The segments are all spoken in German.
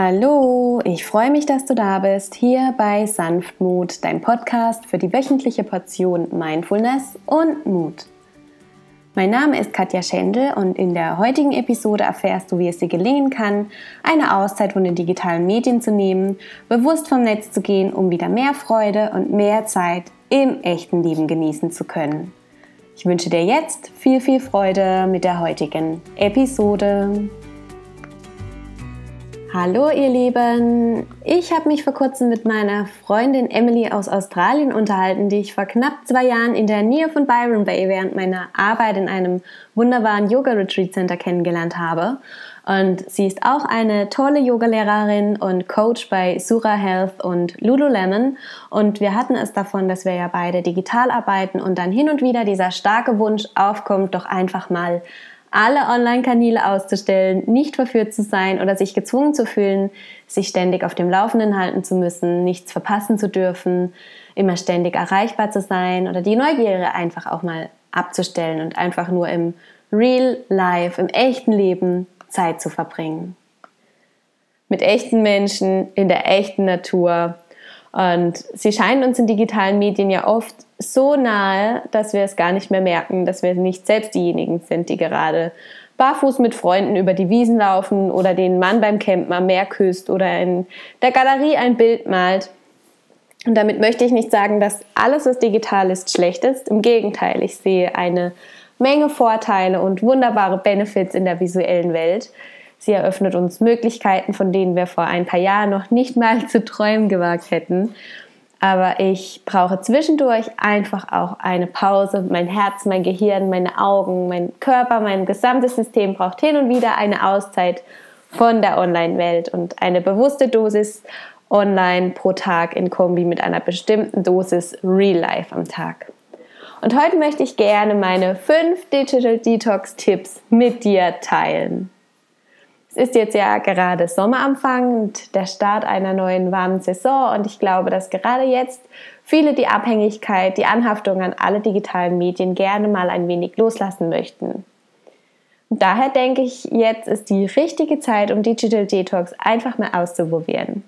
Hallo, ich freue mich, dass du da bist, hier bei Sanftmut, dein Podcast für die wöchentliche Portion Mindfulness und Mut. Mein Name ist Katja Schendel und in der heutigen Episode erfährst du, wie es dir gelingen kann, eine Auszeit von den digitalen Medien zu nehmen, bewusst vom Netz zu gehen, um wieder mehr Freude und mehr Zeit im echten Leben genießen zu können. Ich wünsche dir jetzt viel, viel Freude mit der heutigen Episode. Hallo ihr Lieben, ich habe mich vor kurzem mit meiner Freundin Emily aus Australien unterhalten, die ich vor knapp zwei Jahren in der Nähe von Byron Bay während meiner Arbeit in einem wunderbaren Yoga Retreat Center kennengelernt habe. Und sie ist auch eine tolle Yogalehrerin und Coach bei Sura Health und Lululemon. Und wir hatten es davon, dass wir ja beide digital arbeiten und dann hin und wieder dieser starke Wunsch aufkommt, doch einfach mal alle Online-Kanäle auszustellen, nicht verführt zu sein oder sich gezwungen zu fühlen, sich ständig auf dem Laufenden halten zu müssen, nichts verpassen zu dürfen, immer ständig erreichbar zu sein oder die Neugierde einfach auch mal abzustellen und einfach nur im Real Life, im echten Leben Zeit zu verbringen. Mit echten Menschen, in der echten Natur. Und sie scheinen uns in digitalen Medien ja oft so nahe, dass wir es gar nicht mehr merken, dass wir nicht selbst diejenigen sind, die gerade barfuß mit Freunden über die Wiesen laufen oder den Mann beim Campen am Meer küsst oder in der Galerie ein Bild malt. Und damit möchte ich nicht sagen, dass alles, was digital ist, schlecht ist. Im Gegenteil, ich sehe eine Menge Vorteile und wunderbare Benefits in der visuellen Welt. Sie eröffnet uns Möglichkeiten, von denen wir vor ein paar Jahren noch nicht mal zu träumen gewagt hätten. Aber ich brauche zwischendurch einfach auch eine Pause. Mein Herz, mein Gehirn, meine Augen, mein Körper, mein gesamtes System braucht hin und wieder eine Auszeit von der Online-Welt und eine bewusste Dosis Online pro Tag in Kombi mit einer bestimmten Dosis Real Life am Tag. Und heute möchte ich gerne meine fünf Digital Detox Tipps mit dir teilen ist jetzt ja gerade Sommeranfang und der Start einer neuen warmen Saison und ich glaube, dass gerade jetzt viele die Abhängigkeit, die Anhaftung an alle digitalen Medien gerne mal ein wenig loslassen möchten. Und daher denke ich, jetzt ist die richtige Zeit, um Digital Detox einfach mal auszuprobieren.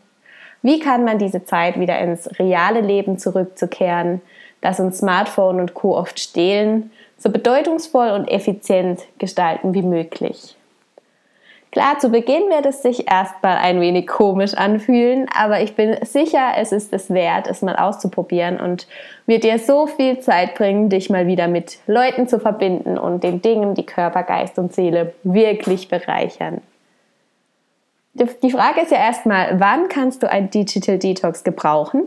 Wie kann man diese Zeit wieder ins reale Leben zurückzukehren, das uns Smartphone und Co. oft stehlen, so bedeutungsvoll und effizient gestalten wie möglich? Klar, zu Beginn wird es sich erstmal ein wenig komisch anfühlen, aber ich bin sicher, es ist es wert, es mal auszuprobieren und wird dir so viel Zeit bringen, dich mal wieder mit Leuten zu verbinden und den Dingen, die Körper, Geist und Seele wirklich bereichern. Die Frage ist ja erstmal, wann kannst du ein Digital Detox gebrauchen?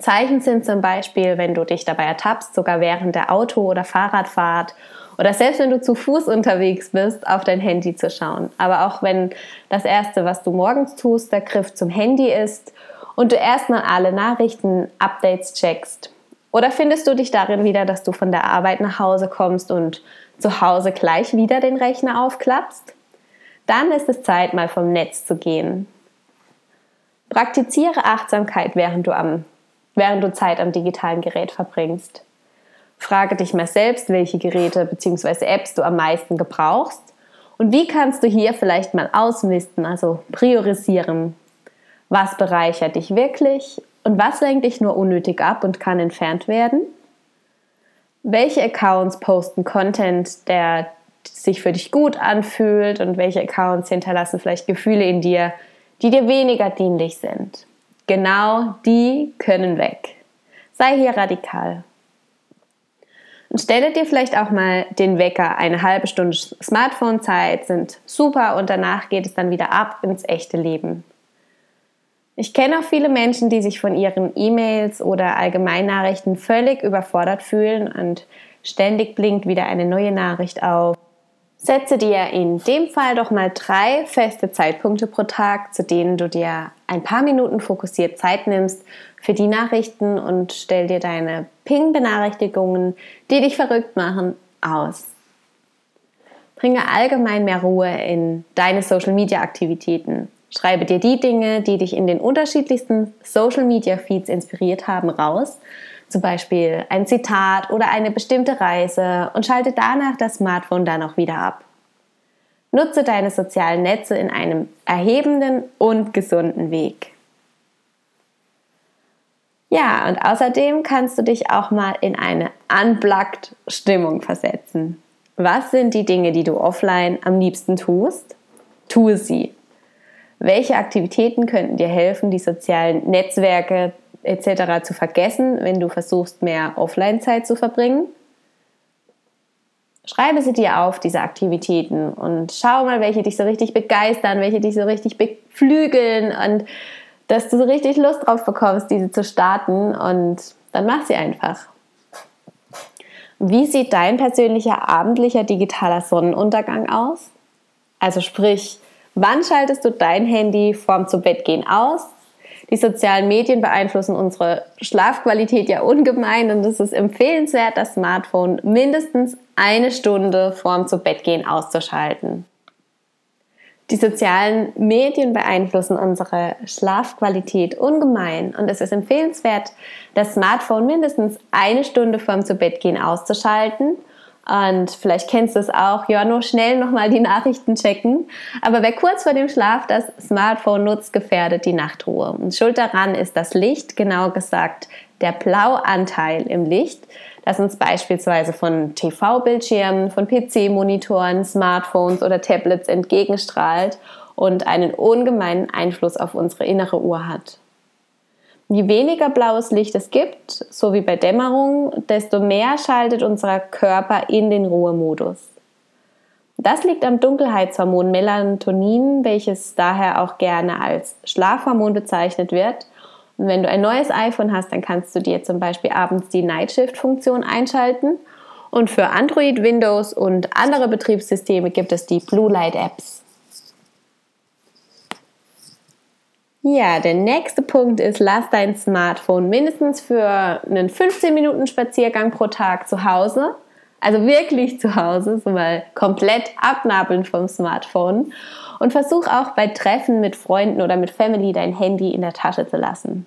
Zeichen sind zum Beispiel, wenn du dich dabei ertappst, sogar während der Auto- oder Fahrradfahrt oder selbst wenn du zu Fuß unterwegs bist, auf dein Handy zu schauen. Aber auch wenn das Erste, was du morgens tust, der Griff zum Handy ist und du erstmal alle Nachrichten, Updates checkst. Oder findest du dich darin wieder, dass du von der Arbeit nach Hause kommst und zu Hause gleich wieder den Rechner aufklappst? Dann ist es Zeit, mal vom Netz zu gehen. Praktiziere Achtsamkeit, während du, am, während du Zeit am digitalen Gerät verbringst. Frage dich mal selbst, welche Geräte bzw. Apps du am meisten gebrauchst und wie kannst du hier vielleicht mal ausmisten, also priorisieren. Was bereichert dich wirklich und was lenkt dich nur unnötig ab und kann entfernt werden? Welche Accounts posten Content, der sich für dich gut anfühlt und welche Accounts hinterlassen vielleicht Gefühle in dir, die dir weniger dienlich sind? Genau die können weg. Sei hier radikal. Und stelle dir vielleicht auch mal den Wecker. Eine halbe Stunde Smartphone-Zeit sind super und danach geht es dann wieder ab ins echte Leben. Ich kenne auch viele Menschen, die sich von ihren E-Mails oder Allgemeinnachrichten völlig überfordert fühlen und ständig blinkt wieder eine neue Nachricht auf. Setze dir in dem Fall doch mal drei feste Zeitpunkte pro Tag, zu denen du dir ein paar Minuten fokussiert Zeit nimmst für die Nachrichten und stell dir deine Ping-Benachrichtigungen, die dich verrückt machen, aus. Bringe allgemein mehr Ruhe in deine Social-Media-Aktivitäten. Schreibe dir die Dinge, die dich in den unterschiedlichsten Social-Media-Feeds inspiriert haben, raus zum Beispiel ein Zitat oder eine bestimmte Reise und schalte danach das Smartphone dann auch wieder ab. Nutze deine sozialen Netze in einem erhebenden und gesunden Weg. Ja, und außerdem kannst du dich auch mal in eine unplugged Stimmung versetzen. Was sind die Dinge, die du offline am liebsten tust? Tue sie. Welche Aktivitäten könnten dir helfen, die sozialen Netzwerke etc. zu vergessen, wenn du versuchst, mehr Offline-Zeit zu verbringen? Schreibe sie dir auf, diese Aktivitäten, und schau mal, welche dich so richtig begeistern, welche dich so richtig beflügeln und dass du so richtig Lust drauf bekommst, diese zu starten und dann mach sie einfach. Wie sieht dein persönlicher abendlicher digitaler Sonnenuntergang aus? Also sprich, wann schaltest du dein Handy vorm zu Bett gehen aus? Die sozialen Medien beeinflussen unsere Schlafqualität ja ungemein und es ist empfehlenswert, das Smartphone mindestens eine Stunde vorm zu Bett gehen auszuschalten. Die sozialen Medien beeinflussen unsere Schlafqualität ungemein und es ist empfehlenswert, das Smartphone mindestens eine Stunde vorm Zubettgehen auszuschalten. Und vielleicht kennst du es auch, ja, nur schnell nochmal die Nachrichten checken. Aber wer kurz vor dem Schlaf das Smartphone nutzt, gefährdet die Nachtruhe. Und schuld daran ist das Licht, genau gesagt der Blauanteil im Licht das uns beispielsweise von TV-Bildschirmen, von PC-Monitoren, Smartphones oder Tablets entgegenstrahlt und einen ungemeinen Einfluss auf unsere innere Uhr hat. Je weniger blaues Licht es gibt, so wie bei Dämmerung, desto mehr schaltet unser Körper in den Ruhemodus. Das liegt am Dunkelheitshormon Melatonin, welches daher auch gerne als Schlafhormon bezeichnet wird und wenn du ein neues iPhone hast, dann kannst du dir zum Beispiel abends die Night Shift Funktion einschalten. Und für Android, Windows und andere Betriebssysteme gibt es die Blue Light Apps. Ja, der nächste Punkt ist, lass dein Smartphone mindestens für einen 15 Minuten Spaziergang pro Tag zu Hause, also wirklich zu Hause, so mal komplett abnabeln vom Smartphone und versuch auch bei Treffen mit Freunden oder mit Family dein Handy in der Tasche zu lassen.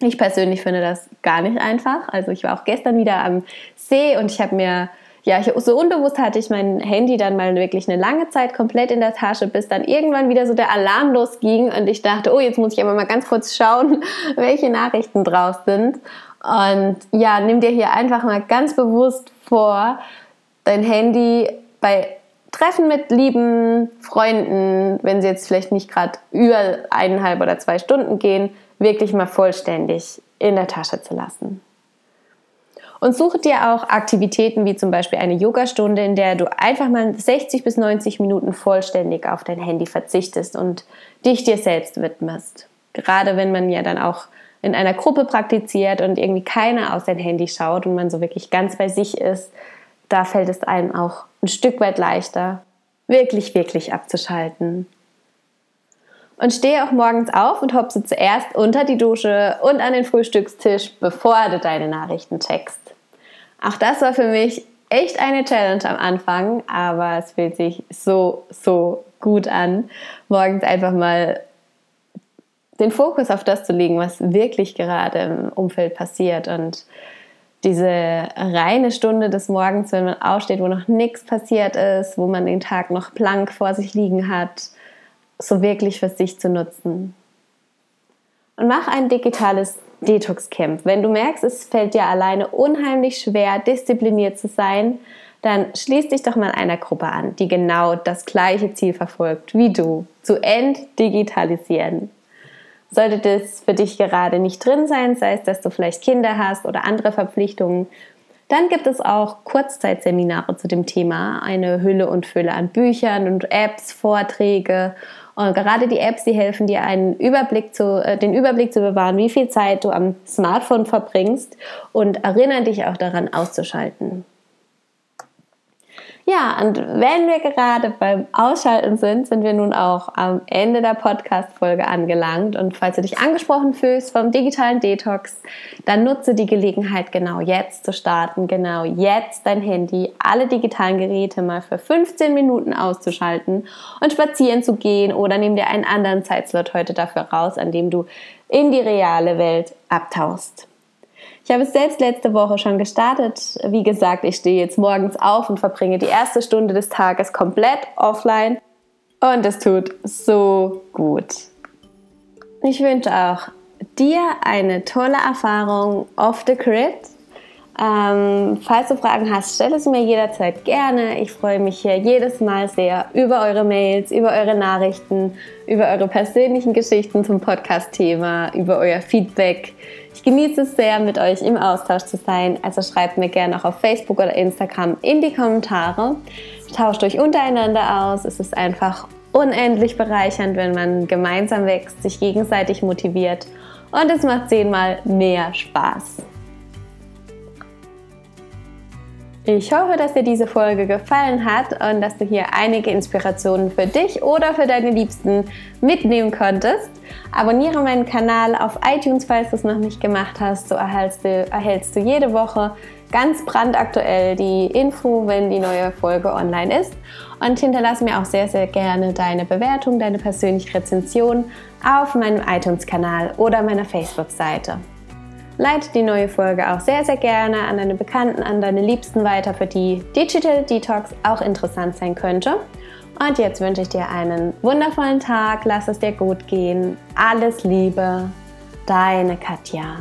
Ich persönlich finde das gar nicht einfach. Also ich war auch gestern wieder am See und ich habe mir, ja, ich, so unbewusst hatte ich mein Handy dann mal wirklich eine lange Zeit komplett in der Tasche, bis dann irgendwann wieder so der Alarm losging und ich dachte, oh, jetzt muss ich aber mal ganz kurz schauen, welche Nachrichten drauf sind. Und ja, nimm dir hier einfach mal ganz bewusst vor, dein Handy bei Treffen mit lieben Freunden, wenn sie jetzt vielleicht nicht gerade über eineinhalb oder zwei Stunden gehen, wirklich mal vollständig in der Tasche zu lassen. Und suche dir auch Aktivitäten wie zum Beispiel eine Yogastunde, in der du einfach mal 60 bis 90 Minuten vollständig auf dein Handy verzichtest und dich dir selbst widmest. Gerade wenn man ja dann auch in einer Gruppe praktiziert und irgendwie keiner auf sein Handy schaut und man so wirklich ganz bei sich ist, da fällt es einem auch ein Stück weit leichter, wirklich, wirklich abzuschalten. Und stehe auch morgens auf und hopse zuerst unter die Dusche und an den Frühstückstisch, bevor du deine Nachrichten checkst. Auch das war für mich echt eine Challenge am Anfang, aber es fühlt sich so, so gut an, morgens einfach mal den Fokus auf das zu legen, was wirklich gerade im Umfeld passiert und diese reine Stunde des Morgens, wenn man aufsteht, wo noch nichts passiert ist, wo man den Tag noch blank vor sich liegen hat, so wirklich für sich zu nutzen. Und mach ein digitales Detox-Camp. Wenn du merkst, es fällt dir alleine unheimlich schwer, diszipliniert zu sein, dann schließ dich doch mal einer Gruppe an, die genau das gleiche Ziel verfolgt wie du, zu entdigitalisieren. Sollte das für dich gerade nicht drin sein, sei es, dass du vielleicht Kinder hast oder andere Verpflichtungen, dann gibt es auch Kurzzeitseminare zu dem Thema, eine Hülle und Fülle an Büchern und Apps, Vorträge. Und gerade die Apps, die helfen dir, einen Überblick zu, äh, den Überblick zu bewahren, wie viel Zeit du am Smartphone verbringst und erinnern dich auch daran auszuschalten. Ja, und wenn wir gerade beim Ausschalten sind, sind wir nun auch am Ende der Podcast-Folge angelangt. Und falls du dich angesprochen fühlst vom digitalen Detox, dann nutze die Gelegenheit, genau jetzt zu starten, genau jetzt dein Handy, alle digitalen Geräte mal für 15 Minuten auszuschalten und spazieren zu gehen oder nimm dir einen anderen Zeitslot heute dafür raus, an dem du in die reale Welt abtauchst. Ich habe es selbst letzte Woche schon gestartet. Wie gesagt, ich stehe jetzt morgens auf und verbringe die erste Stunde des Tages komplett offline. Und es tut so gut. Ich wünsche auch dir eine tolle Erfahrung off the grid. Ähm, falls du Fragen hast, stell es mir jederzeit gerne. Ich freue mich hier jedes Mal sehr über eure Mails, über eure Nachrichten, über eure persönlichen Geschichten zum Podcast-Thema, über euer Feedback. Ich genieße es sehr, mit euch im Austausch zu sein. Also schreibt mir gerne auch auf Facebook oder Instagram in die Kommentare. Tauscht euch untereinander aus. Es ist einfach unendlich bereichernd, wenn man gemeinsam wächst, sich gegenseitig motiviert und es macht zehnmal mehr Spaß. Ich hoffe, dass dir diese Folge gefallen hat und dass du hier einige Inspirationen für dich oder für deine Liebsten mitnehmen konntest. Abonniere meinen Kanal auf iTunes, falls du es noch nicht gemacht hast. So erhältst du, erhältst du jede Woche ganz brandaktuell die Info, wenn die neue Folge online ist. Und hinterlass mir auch sehr, sehr gerne deine Bewertung, deine persönliche Rezension auf meinem iTunes-Kanal oder meiner Facebook-Seite. Leite die neue Folge auch sehr, sehr gerne an deine Bekannten, an deine Liebsten weiter, für die Digital Detox auch interessant sein könnte. Und jetzt wünsche ich dir einen wundervollen Tag, lass es dir gut gehen. Alles Liebe, deine Katja.